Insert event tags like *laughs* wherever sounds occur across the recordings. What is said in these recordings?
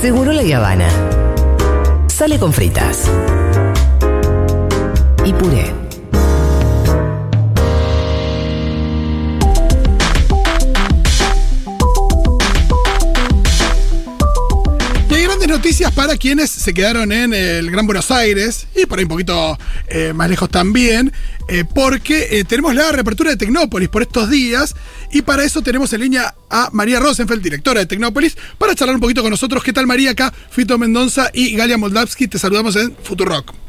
Seguro la Habana. Sale con fritas. Y puré. Noticias para quienes se quedaron en el Gran Buenos Aires y por ahí un poquito eh, más lejos también, eh, porque eh, tenemos la reapertura de Tecnópolis por estos días y para eso tenemos en línea a María Rosenfeld, directora de Tecnópolis, para charlar un poquito con nosotros. ¿Qué tal María? Acá Fito Mendoza y Galia Moldavsky, te saludamos en Futurock.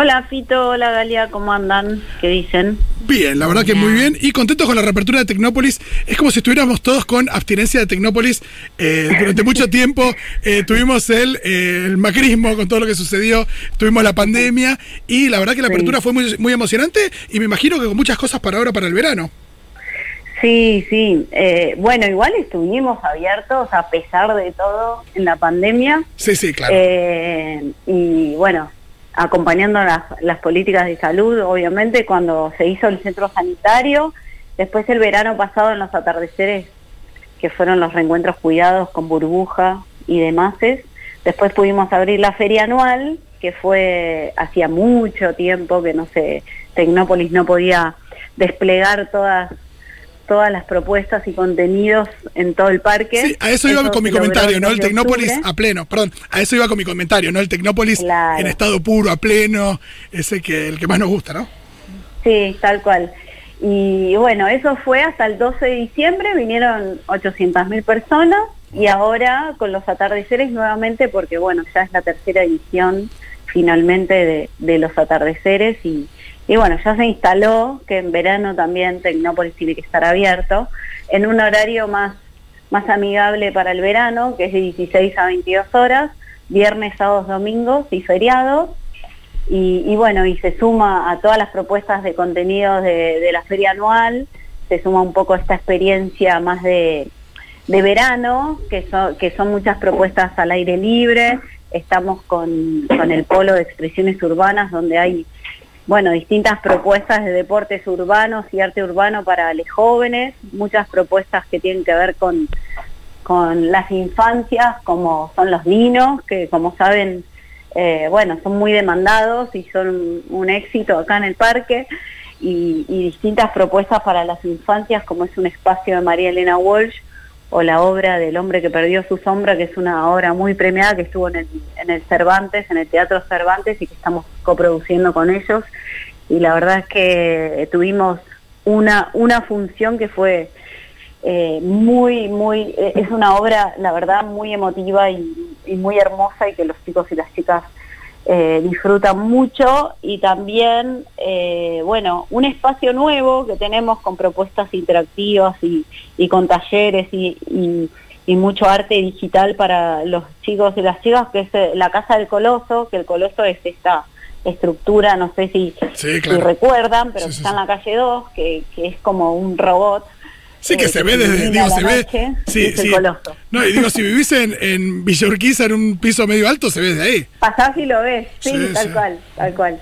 Hola Fito, hola Galia, ¿cómo andan? ¿Qué dicen? Bien, la verdad que muy bien. Y contentos con la reapertura de Tecnópolis. Es como si estuviéramos todos con abstinencia de Tecnópolis. Eh, durante mucho *laughs* tiempo eh, tuvimos el, eh, el macrismo con todo lo que sucedió, tuvimos la pandemia y la verdad que la Sí. apertura fue muy, muy emocionante y me imagino que con muchas cosas para ahora, para el verano. Sí, sí. eh, bueno, igual estuvimos abiertos a pesar de todo en la pandemia. Sí, sí, claro. Eh, y bueno, acompañando las, políticas de salud, obviamente, cuando se hizo el centro sanitario, después el verano pasado en los atardeceres, que fueron los reencuentros cuidados con burbuja y demás, después pudimos abrir la feria anual, que fue hacía mucho tiempo que no sé, Tecnópolis no podía desplegar todas todas las propuestas y contenidos en todo el parque. Sí, a eso iba con mi comentario, ¿no? El Tecnópolis a pleno, perdón, a eso iba con mi comentario, ¿no? El Tecnópolis Claro. en estado puro, a pleno, ese que el que más nos gusta, ¿no? Sí, tal cual. Y bueno, eso fue hasta el 12 de diciembre, vinieron 800.000 personas y ahora con los atardeceres nuevamente, porque bueno, ya es la tercera edición finalmente de, de los atardeceres y, y bueno, ya se instaló que en verano también Tecnópolis tiene que estar abierto en un horario más, más amigable para el verano, que es de 16 a 22 horas, viernes, sábados, domingos y feriados. Y, bueno, y se suma a todas las propuestas de contenidos de, de la feria anual, se suma un poco esta experiencia más de, de verano, que son, que son muchas propuestas al aire libre. Estamos con, con el polo de expresiones urbanas, donde hay bueno, distintas propuestas de deportes urbanos y arte urbano para los jóvenes, muchas propuestas que tienen que ver con, con las infancias, como son los ninos, que como saben, eh, bueno, son muy demandados y son un éxito acá en el parque, y, y distintas propuestas para las infancias, como es un espacio de María Elena Walsh, o la obra del hombre que perdió su sombra, que es una obra muy premiada que estuvo en el, en el Cervantes, en el Teatro Cervantes, y que estamos coproduciendo con ellos. Y la verdad es que tuvimos una, una función que fue eh, muy, muy, eh, es una obra, la verdad, muy emotiva y, y muy hermosa y que los chicos y las chicas eh, disfrutan mucho y también, eh, bueno, un espacio nuevo que tenemos con propuestas interactivas y, y con talleres y, y- y mucho arte digital para los chicos y las chicas, que es eh, la Casa del Coloso, que el Coloso es esta estructura, no sé si, Sí, si recuerdan, pero Sí, que sí, está en la calle 2, que, que es como un robot. Sí, que eh, se ve desde, digo, se ve. Sí, es el sí. Coloso. No, y digo, si *laughs* vivís en, en Villa Urquiza en un piso medio alto, se ve de ahí. Pasás y lo ves, sí, Sí, tal sí. cual, tal cual.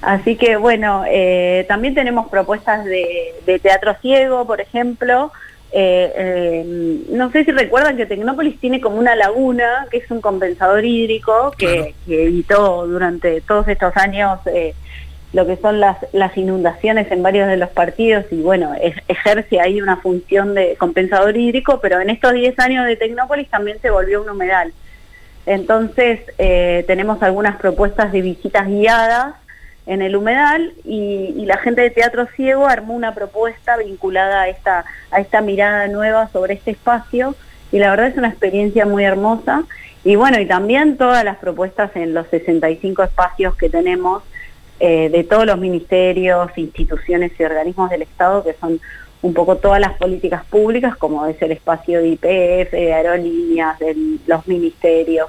Así que bueno, eh, también tenemos propuestas de, de teatro ciego, por ejemplo. Eh, eh, no sé si recuerdan que Tecnópolis tiene como una laguna, que es un compensador hídrico que, Claro. que evitó durante todos estos años eh, lo que son las, las inundaciones en varios de los partidos y bueno, ejerce ahí una función de compensador hídrico, pero en estos 10 años de Tecnópolis también se volvió un humedal. Entonces, eh, tenemos algunas propuestas de visitas guiadas en el humedal y, y la gente de Teatro Ciego armó una propuesta vinculada a esta, a esta mirada nueva sobre este espacio y la verdad es una experiencia muy hermosa. Y bueno, y también todas las propuestas en los 65 espacios que tenemos eh, de todos los ministerios, instituciones y organismos del Estado, que son un poco todas las políticas públicas, como es el espacio de IPF, de aerolíneas, de los ministerios,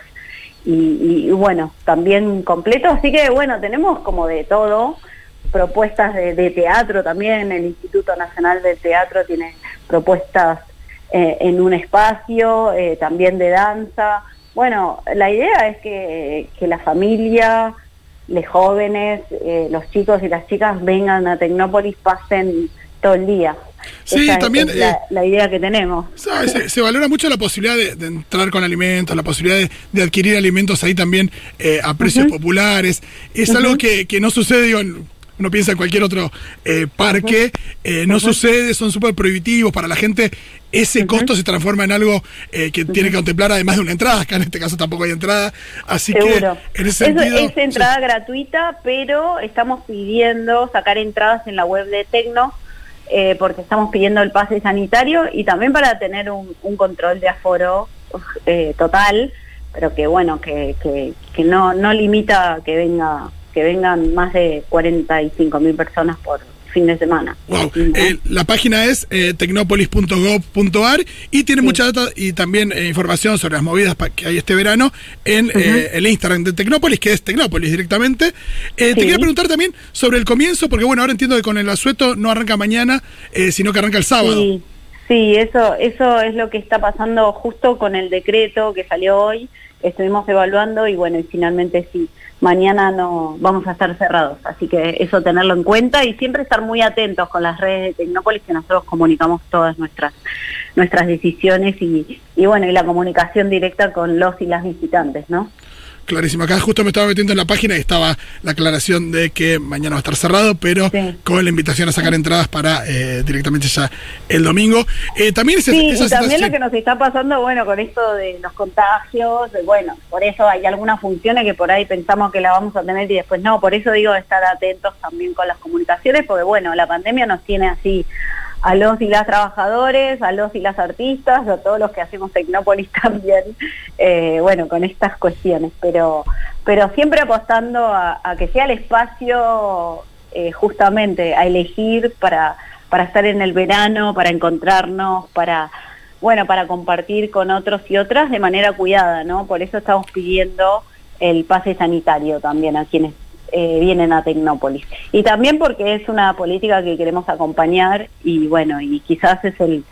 y, bueno, también completo. Así que bueno, tenemos como de todo, propuestas de, de teatro también, el Instituto Nacional del Teatro tiene propuestas eh, en un espacio, eh, también de danza. Bueno, la idea es que, que la familia, los jóvenes, eh, los chicos y las chicas vengan a Tecnópolis, pasen todo el día. Sí, también. Es la, la, idea que tenemos. Se, se, valora mucho la posibilidad de, de, entrar con alimentos, la posibilidad de, de adquirir alimentos ahí también eh, a precios uh -huh. populares. Es uh -huh. algo que, que, no sucede, digo, en, uno piensa en cualquier otro eh, parque, eh, no uh -huh. sucede, son súper prohibitivos para la gente. Ese costo se transforma en algo eh, que tiene que contemplar además de una entrada, acá en este caso tampoco hay entrada, así Seguro. que en ese sentido... Es, entrada sí. gratuita, pero estamos pidiendo sacar entradas en la web de Tecno, porque estamos pidiendo el pase sanitario y también para tener un, un control de aforo total, pero que bueno, que, que, que no, no limita que venga que vengan más de 45 mil personas por fin de semana. Wow. Eh, la página es eh, tecnopolis.gov.ar y tiene sí. mucha data y también eh, información sobre las movidas que hay este verano en uh -huh. el Instagram de Tecnópolis, que es Tecnópolis directamente. Sí. Te quería preguntar también sobre el comienzo, porque bueno, ahora entiendo que con el asueto no arranca mañana, sino que arranca el sábado. Sí. Sí, eso, eso es lo que está pasando justo con el decreto que salió hoy. Estuvimos evaluando y bueno, y finalmente sí mañana no vamos a estar cerrados. Así que eso tenerlo en cuenta y siempre estar muy atentos con las redes de Tecnópolis que nosotros comunicamos todas nuestras nuestras decisiones y, y bueno, y la comunicación directa con los y las visitantes, ¿no? Clarísimo. Acá justo me estaba metiendo en la página y estaba la aclaración de que mañana va a estar cerrado, pero sí. con la invitación a sacar entradas para eh, directamente ya el domingo. Eh, también esa, sí, esa y también lo que nos está pasando, bueno, con esto de los contagios, bueno, por eso hay algunas funciones que por ahí pensamos que la vamos a tener y después no, por eso digo estar atentos también con las comunicaciones, porque bueno, la pandemia nos tiene así a los y las trabajadores, a los y las artistas, a todos los que hacemos Tecnópolis *laughs* también, eh, bueno, con estas cuestiones, pero, pero siempre apostando a, que sea el espacio eh, justamente a elegir para, para estar en el verano, para encontrarnos, para, bueno, para compartir con otros y otras de manera cuidada, ¿no? Por eso estamos pidiendo el pase sanitario también a quienes eh, vienen a Tecnópolis. Y también porque es una política que queremos acompañar y bueno, y quizás es el,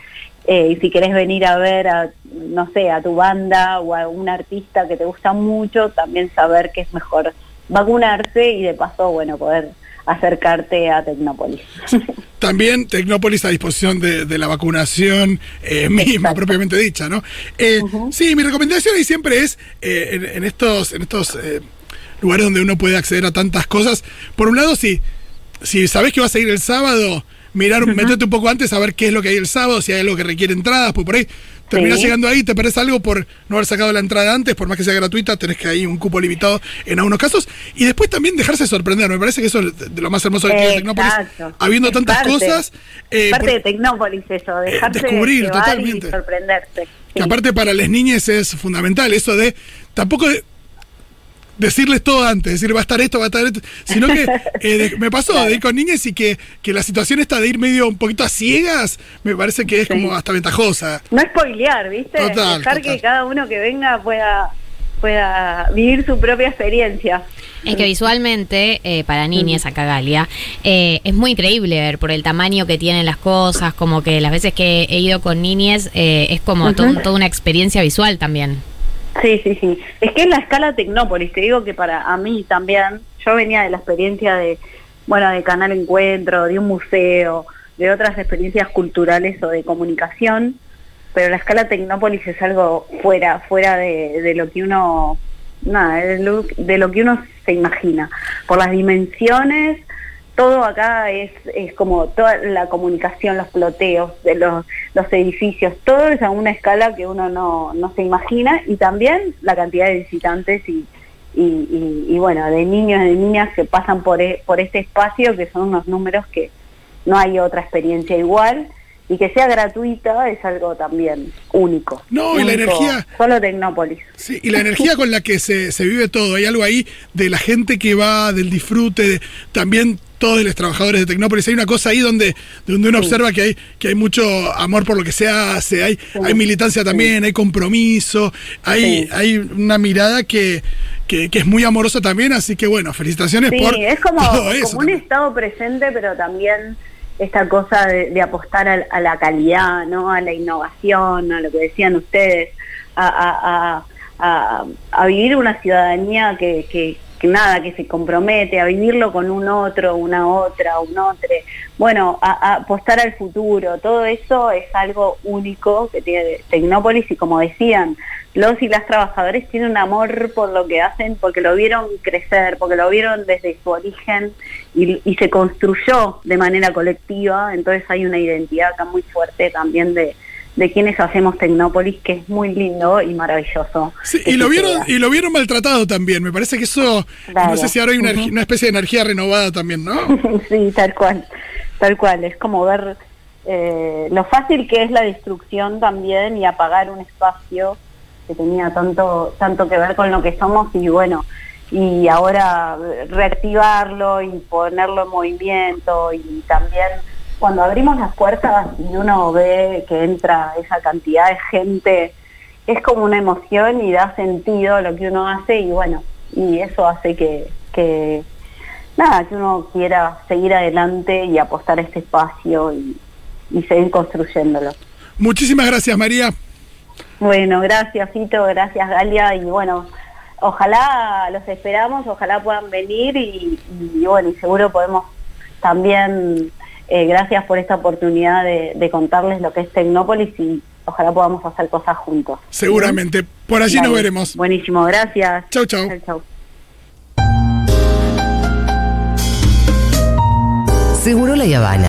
eh, si querés venir a ver a, no sé, a tu banda o a un artista que te gusta mucho, también saber que es mejor vacunarse y de paso, bueno, poder acercarte a Tecnópolis. *laughs* También Tecnópolis a disposición de, de la vacunación eh, misma, propiamente dicha, ¿no? Eh, uh -huh. Sí, mi recomendación ahí siempre es eh, en, en, estos, en estos eh, lugares donde uno puede acceder a tantas cosas. Por un lado, si, si sabes que vas a ir el sábado, mirar, uh -huh. meterte un poco antes a ver qué es lo que hay el sábado, si hay algo que requiere entradas, pues por ahí terminás sí. llegando ahí, te parece algo por no haber sacado la entrada antes, por más que sea gratuita, tenés que ahí un cupo limitado en algunos casos. Y después también dejarse sorprender, me parece que eso es de lo más hermoso de Tecnópolis. Habiendo tantas parte, cosas. Eh, parte por, de Tecnópolis eso, eh, dejarse totalmente. Y. Sí. Que aparte para las niñas es fundamental, eso de tampoco decirles todo antes, decir va a estar esto, va a estar esto, sino que *laughs* eh, de, me pasó claro. de ir con niñas y que, que la situación está de ir medio un poquito a ciegas, me parece que es sí. como hasta ventajosa. No spoilear, ¿viste? Total, Dejar total. que cada uno que venga pueda pueda vivir su propia experiencia. Es que visualmente, eh, para niñas acá Galia, eh, es muy increíble ver por el tamaño que tienen las cosas, como que las veces que he ido con niñas eh, es como uh -huh. to toda una experiencia visual también. Sí, sí, sí. Es que es la escala Tecnópolis, te digo que para a mí también, yo venía de la experiencia de, bueno, de Canal Encuentro, de un museo, de otras experiencias culturales o de comunicación, pero la escala Tecnópolis es algo fuera, fuera de, lo que uno, nada, de lo que uno se imagina, por las dimensiones, todo acá es, es como toda la comunicación, los ploteos de los, los edificios, todo es a una escala que uno no, no se imagina y también la cantidad de visitantes y, y, y, bueno, de niños y de niñas que pasan por, e, por este espacio que son unos números que no hay otra experiencia igual y que sea gratuita es algo también único. No, único, y la energía. Solo Tecnópolis. Sí, y la energía con la que se, se vive todo. Hay algo ahí de la gente que va, del disfrute, de, también todos los trabajadores de Tecnópolis. Hay una cosa ahí donde, donde uno sí. observa que hay, que hay mucho amor por lo que se hace, hay, sí. hay militancia también, sí. hay compromiso, hay, hay una mirada que, que, que, es muy amorosa también, así que bueno, felicitaciones por es como, *laughs* todo eso. como un estado presente, pero también esta cosa de, apostar a, a, la calidad, ¿no? a la innovación, a lo que decían ustedes, a, vivir una ciudadanía que, que, nada, que se compromete a vivirlo con un otro, una otra, un otro. Bueno, a apostar al futuro, todo eso es algo único que tiene Tecnópolis y como decían, los y las trabajadores tienen un amor por lo que hacen, porque lo vieron crecer, porque lo vieron desde su origen y, y se construyó de manera colectiva, entonces hay una identidad acá muy fuerte también de, de quienes hacemos Tecnópolis, que es muy lindo y maravilloso. Sí, y lo vieron y lo vieron maltratado también. Me parece que eso, Claro. no sé si ahora hay una especie de energía renovada también, ¿no? *laughs* sí, tal cual, tal cual. Es como ver eh, lo fácil que es la destrucción también y apagar un espacio que tenía tanto, tanto que ver con lo que somos y bueno, y ahora reactivarlo y ponerlo en movimiento y también cuando abrimos las puertas y uno ve que entra esa cantidad de gente, es como una emoción y da sentido lo que uno hace y bueno, y eso hace que, nada, que uno quiera seguir adelante y apostar a este espacio y seguir construyéndolo. Muchísimas gracias, María. Bueno, gracias Fito, gracias Galia y bueno, ojalá los esperamos, ojalá puedan venir y, y bueno, y seguro podemos también, eh, gracias por esta oportunidad de, de contarles lo que es Tecnópolis y ojalá podamos hacer cosas juntos. Seguramente. Por allí Dale. nos veremos. Buenísimo, gracias. Chau, chau. Chau, chau. Seguro la Habana.